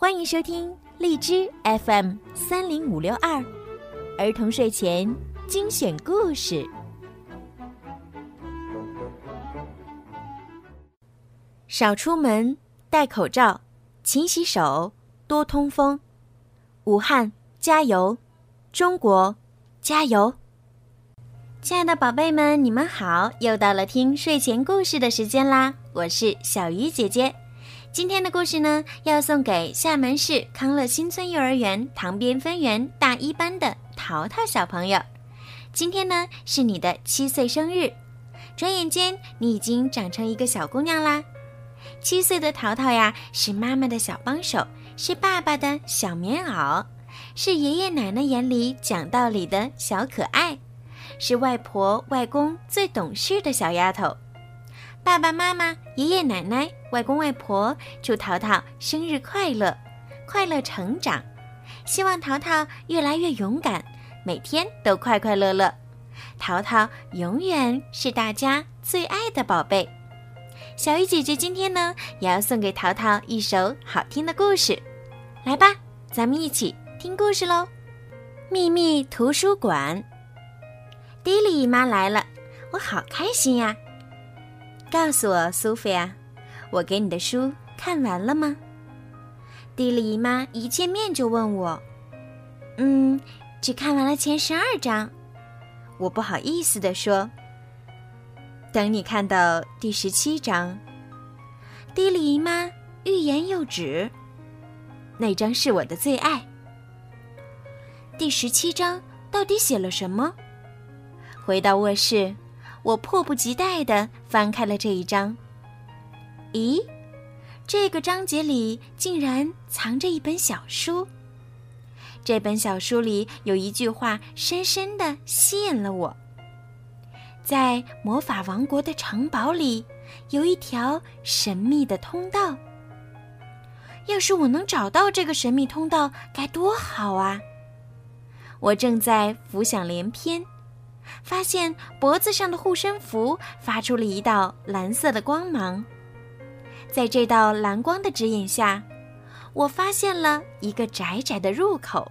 欢迎收听荔枝 FM 三零五六二儿童睡前精选故事。少出门，戴口罩，勤洗手，多通风。武汉加油，中国加油！亲爱的宝贝们，你们好！又到了听睡前故事的时间啦，我是小鱼姐姐。今天的故事呢，要送给厦门市康乐新村幼儿园塘边分园大一班的淘淘小朋友。今天呢，是你的七岁生日，转眼间你已经长成一个小姑娘啦。七岁的淘淘呀，是妈妈的小帮手，是爸爸的小棉袄，是爷爷奶奶眼里讲道理的小可爱，是外婆外公最懂事的小丫头。爸爸妈妈、爷爷奶奶、外公外婆，祝淘淘生日快乐，快乐成长。希望淘淘越来越勇敢，每天都快快乐乐。淘淘永远是大家最爱的宝贝。小鱼姐姐今天呢，也要送给淘淘一首好听的故事。来吧，咱们一起听故事喽！秘密图书馆，迪丽姨妈来了，我好开心呀！告诉我，苏菲亚，我给你的书看完了吗？蒂莉姨妈一见面就问我：“嗯，只看完了前十二章。”我不好意思地说：“等你看到第十七章。”蒂莉姨妈欲言又止。那章是我的最爱。第十七章到底写了什么？回到卧室。我迫不及待地翻开了这一章。咦，这个章节里竟然藏着一本小书。这本小书里有一句话深深地吸引了我：在魔法王国的城堡里，有一条神秘的通道。要是我能找到这个神秘通道，该多好啊！我正在浮想联翩。发现脖子上的护身符发出了一道蓝色的光芒，在这道蓝光的指引下，我发现了一个窄窄的入口。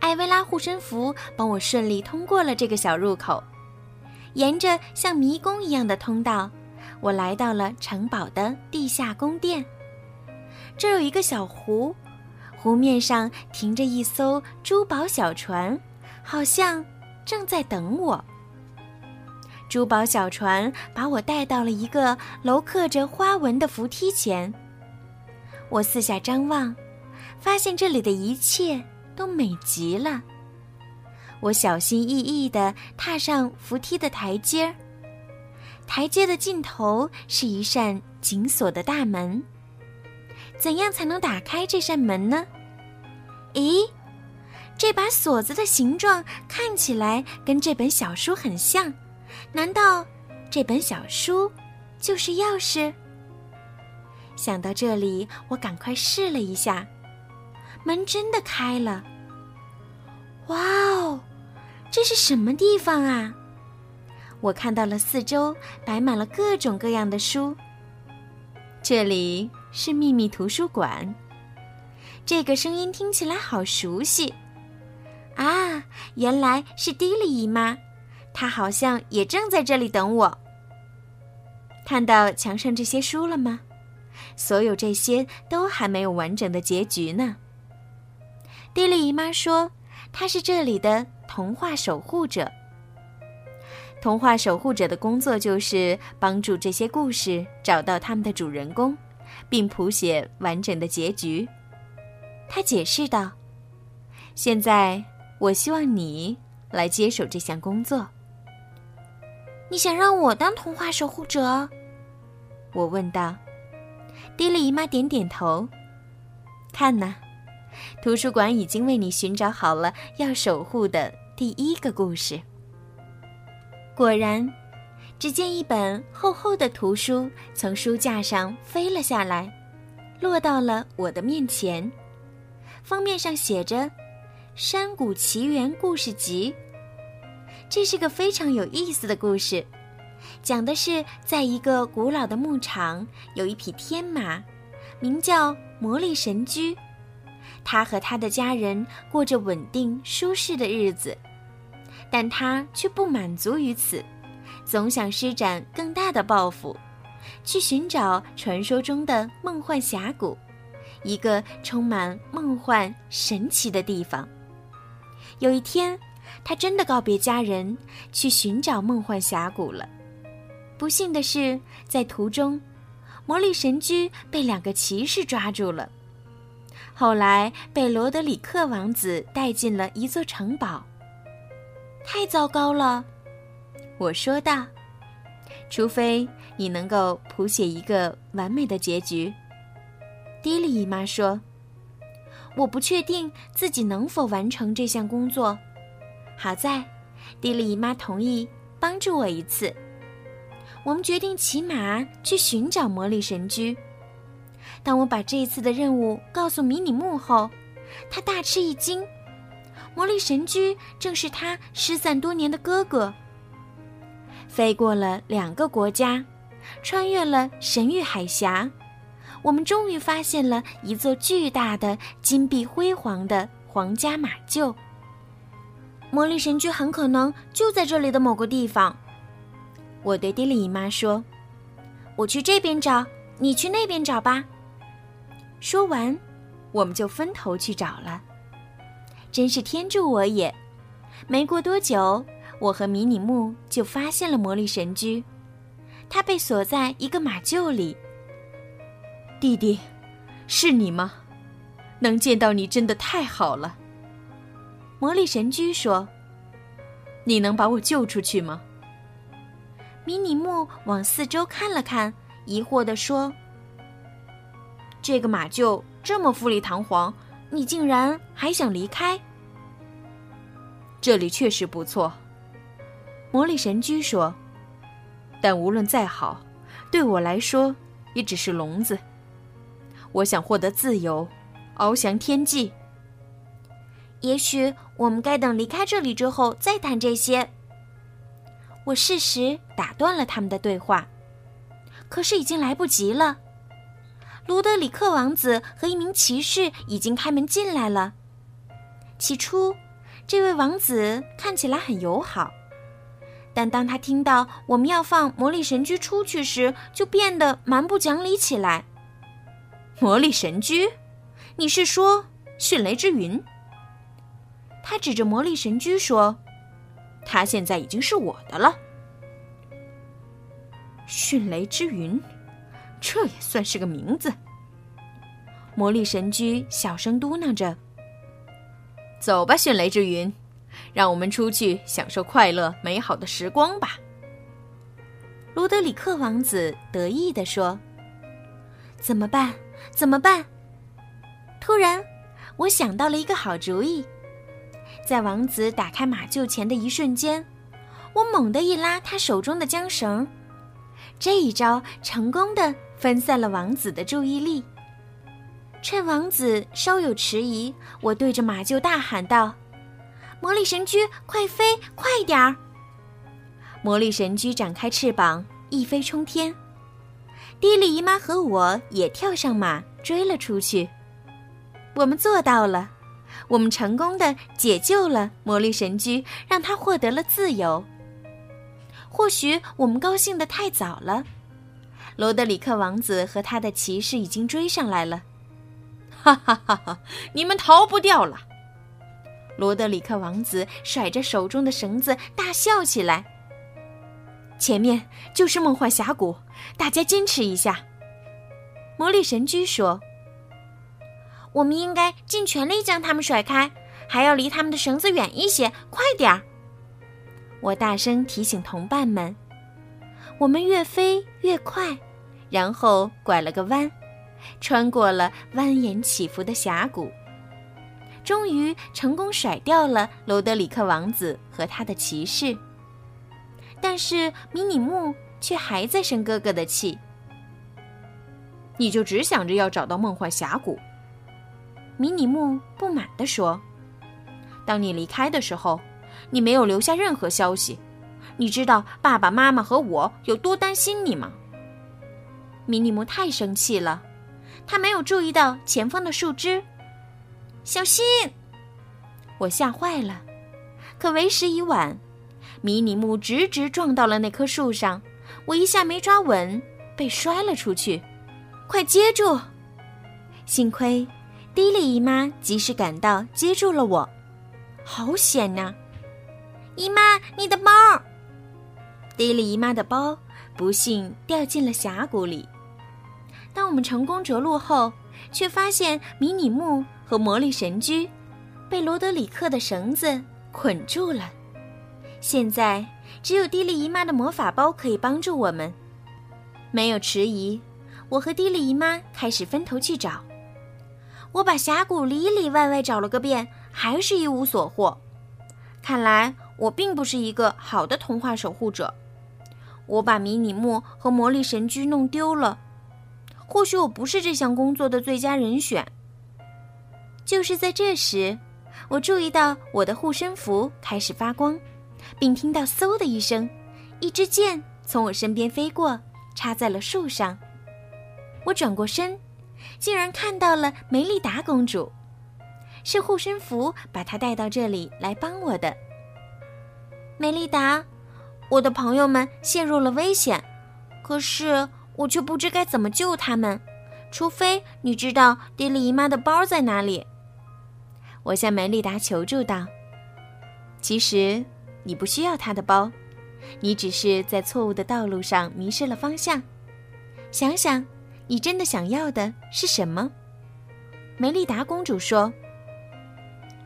艾薇拉护身符帮我顺利通过了这个小入口，沿着像迷宫一样的通道，我来到了城堡的地下宫殿。这有一个小湖，湖面上停着一艘珠宝小船，好像……正在等我。珠宝小船把我带到了一个镂刻着花纹的扶梯前。我四下张望，发现这里的一切都美极了。我小心翼翼地踏上扶梯的台阶儿，台阶的尽头是一扇紧锁的大门。怎样才能打开这扇门呢？咦？这把锁子的形状看起来跟这本小书很像，难道这本小书就是钥匙？想到这里，我赶快试了一下，门真的开了。哇哦，这是什么地方啊？我看到了四周摆满了各种各样的书。这里是秘密图书馆。这个声音听起来好熟悉。啊，原来是迪丽姨妈，她好像也正在这里等我。看到墙上这些书了吗？所有这些都还没有完整的结局呢。迪丽姨妈说，她是这里的童话守护者。童话守护者的工作就是帮助这些故事找到他们的主人公，并谱写完整的结局。她解释道：“现在。”我希望你来接手这项工作。你想让我当童话守护者？我问道。迪丽姨妈点点头。看呐，图书馆已经为你寻找好了要守护的第一个故事。果然，只见一本厚厚的图书从书架上飞了下来，落到了我的面前。封面上写着。《山谷奇缘故事集》，这是个非常有意思的故事，讲的是在一个古老的牧场，有一匹天马，名叫魔力神驹。他和他的家人过着稳定舒适的日子，但他却不满足于此，总想施展更大的抱负，去寻找传说中的梦幻峡谷，一个充满梦幻神奇的地方。有一天，他真的告别家人，去寻找梦幻峡谷了。不幸的是，在途中，魔力神驹被两个骑士抓住了。后来被罗德里克王子带进了一座城堡。太糟糕了，我说道。除非你能够谱写一个完美的结局，迪丽姨妈说。我不确定自己能否完成这项工作。好在，迪丽姨妈同意帮助我一次。我们决定骑马去寻找魔力神驹。当我把这一次的任务告诉迷你木后，他大吃一惊。魔力神驹正是他失散多年的哥哥。飞过了两个国家，穿越了神域海峡，我们终于发现了一座巨大的、金碧辉煌的皇家马厩。魔力神驹很可能就在这里的某个地方。我对迪丽姨妈说：“我去这边找，你去那边找吧。”说完，我们就分头去找了。真是天助我也！没过多久，我和迷你木就发现了魔力神驹，它被锁在一个马厩里。弟弟，是你吗？能见到你真的太好了。魔力神驹说：“你能把我救出去吗？”迷你木往四周看了看，疑惑地说。这个马厩这么富丽堂皇，你竟然还想离开？这里确实不错，魔力神驹说。但无论再好，对我来说也只是笼子。我想获得自由，翱翔天际。也许我们该等离开这里之后再谈这些。我适时打断了他们的对话，可是已经来不及了。卢德里克王子和一名骑士已经开门进来了。起初，这位王子看起来很友好，但当他听到我们要放魔力神驹出去时，就变得蛮不讲理起来。魔力神驹？你是说迅雷之云？他指着魔力神驹说：“他现在已经是我的了。”迅雷之云。这也算是个名字。魔力神驹小声嘟囔着：“走吧，迅雷之云，让我们出去享受快乐美好的时光吧。”罗德里克王子得意地说：“怎么办？怎么办？”突然，我想到了一个好主意。在王子打开马厩前的一瞬间，我猛地一拉他手中的缰绳。这一招成功的分散了王子的注意力。趁王子稍有迟疑，我对着马厩大喊道：“魔力神驹，快飞，快点儿！”魔力神驹展开翅膀，一飞冲天。迪丽姨妈和我也跳上马，追了出去。我们做到了，我们成功的解救了魔力神驹，让他获得了自由。或许我们高兴的太早了，罗德里克王子和他的骑士已经追上来了，哈哈哈哈！你们逃不掉了！罗德里克王子甩着手中的绳子大笑起来。前面就是梦幻峡谷，大家坚持一下。魔力神驹说：“我们应该尽全力将他们甩开，还要离他们的绳子远一些，快点儿！”我大声提醒同伴们：“我们越飞越快，然后拐了个弯，穿过了蜿蜒起伏的峡谷，终于成功甩掉了罗德里克王子和他的骑士。但是迷你木却还在生哥哥的气。你就只想着要找到梦幻峡谷？”迷你木不满地说：“当你离开的时候。”你没有留下任何消息，你知道爸爸妈妈和我有多担心你吗？迷你木太生气了，他没有注意到前方的树枝。小心！我吓坏了，可为时已晚。迷你木直直撞到了那棵树上，我一下没抓稳，被摔了出去。快接住！幸亏迪丽姨妈及时赶到，接住了我。好险呐！姨妈，你的包！迪丽姨妈的包不幸掉进了峡谷里。当我们成功着陆后，却发现迷你木和魔力神驹被罗德里克的绳子捆住了。现在只有蒂莉姨妈的魔法包可以帮助我们。没有迟疑，我和蒂莉姨妈开始分头去找。我把峡谷里里外外找了个遍，还是一无所获。看来我并不是一个好的童话守护者。我把迷你木和魔力神驹弄丢了。或许我不是这项工作的最佳人选。就是在这时，我注意到我的护身符开始发光。并听到“嗖”的一声，一支箭从我身边飞过，插在了树上。我转过身，竟然看到了梅丽达公主。是护身符把她带到这里来帮我的。梅丽达，我的朋友们陷入了危险，可是我却不知该怎么救他们，除非你知道迪丽姨妈的包在哪里。我向梅丽达求助道：“其实……”你不需要他的包，你只是在错误的道路上迷失了方向。想想，你真的想要的是什么？梅丽达公主说：“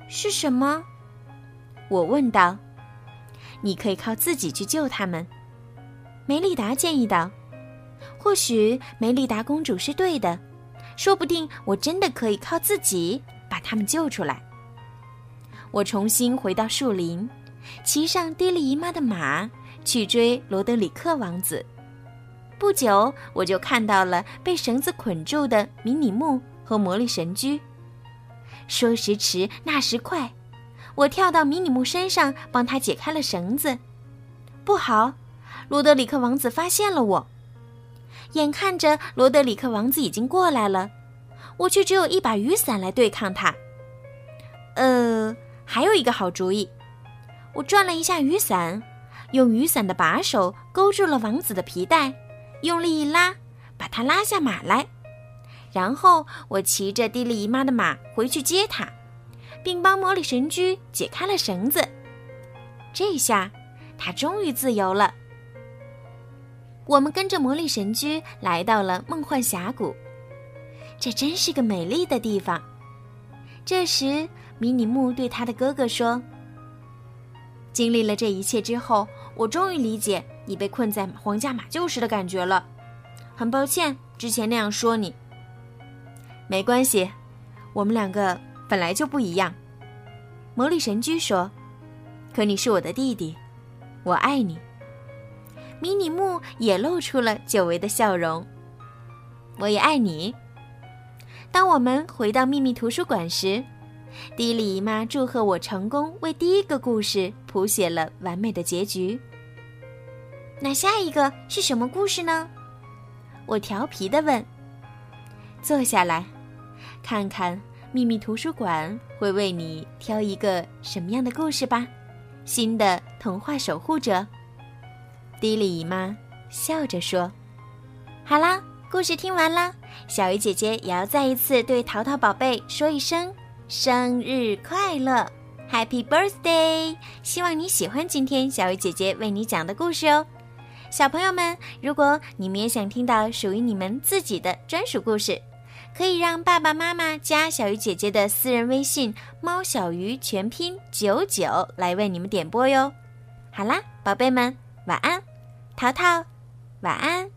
是什么？”我问道。“你可以靠自己去救他们。”梅丽达建议道。“或许梅丽达公主是对的，说不定我真的可以靠自己把他们救出来。”我重新回到树林。骑上迪丽姨妈的马，去追罗德里克王子。不久，我就看到了被绳子捆住的迷你木和魔力神驹。说时迟，那时快，我跳到迷你木身上，帮他解开了绳子。不好，罗德里克王子发现了我。眼看着罗德里克王子已经过来了，我却只有一把雨伞来对抗他。呃，还有一个好主意。我转了一下雨伞，用雨伞的把手勾住了王子的皮带，用力一拉，把他拉下马来。然后我骑着蒂丽姨妈的马回去接他，并帮魔力神驹解开了绳子。这下他终于自由了。我们跟着魔力神驹来到了梦幻峡谷，这真是个美丽的地方。这时，迷你木对他的哥哥说。经历了这一切之后，我终于理解你被困在皇家马厩时的感觉了。很抱歉之前那样说你。没关系，我们两个本来就不一样。魔力神驹说：“可你是我的弟弟，我爱你。”迷你木也露出了久违的笑容。我也爱你。当我们回到秘密图书馆时。迪丽姨妈祝贺我成功为第一个故事谱写了完美的结局。那下一个是什么故事呢？我调皮的问。坐下来，看看秘密图书馆会为你挑一个什么样的故事吧。新的童话守护者。迪丽姨妈笑着说：“好啦，故事听完啦，小鱼姐姐也要再一次对淘淘宝贝说一声。”生日快乐，Happy Birthday！希望你喜欢今天小鱼姐姐为你讲的故事哦。小朋友们，如果你们也想听到属于你们自己的专属故事，可以让爸爸妈妈加小鱼姐姐的私人微信“猫小鱼”全拼九九来为你们点播哟。好啦，宝贝们，晚安，淘淘，晚安。